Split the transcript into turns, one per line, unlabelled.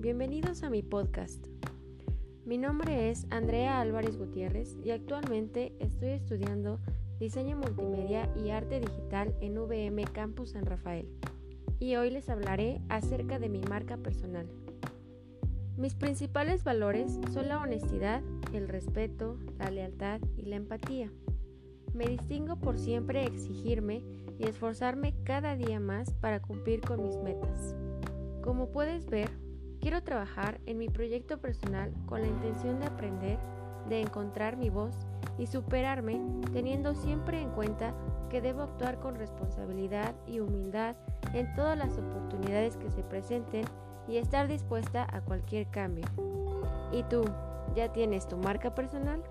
bienvenidos a mi podcast. Mi nombre es Andrea Álvarez Gutiérrez y actualmente estoy estudiando diseño multimedia y arte digital en VM Campus San Rafael. Y hoy les hablaré acerca de mi marca personal. Mis principales valores son la honestidad, el respeto, la lealtad y la empatía. Me distingo por siempre exigirme y esforzarme cada día más para cumplir con mis metas. Como puedes ver, quiero trabajar en mi proyecto personal con la intención de aprender, de encontrar mi voz y superarme teniendo siempre en cuenta que debo actuar con responsabilidad y humildad en todas las oportunidades que se presenten y estar dispuesta a cualquier cambio. ¿Y tú, ya tienes tu marca personal?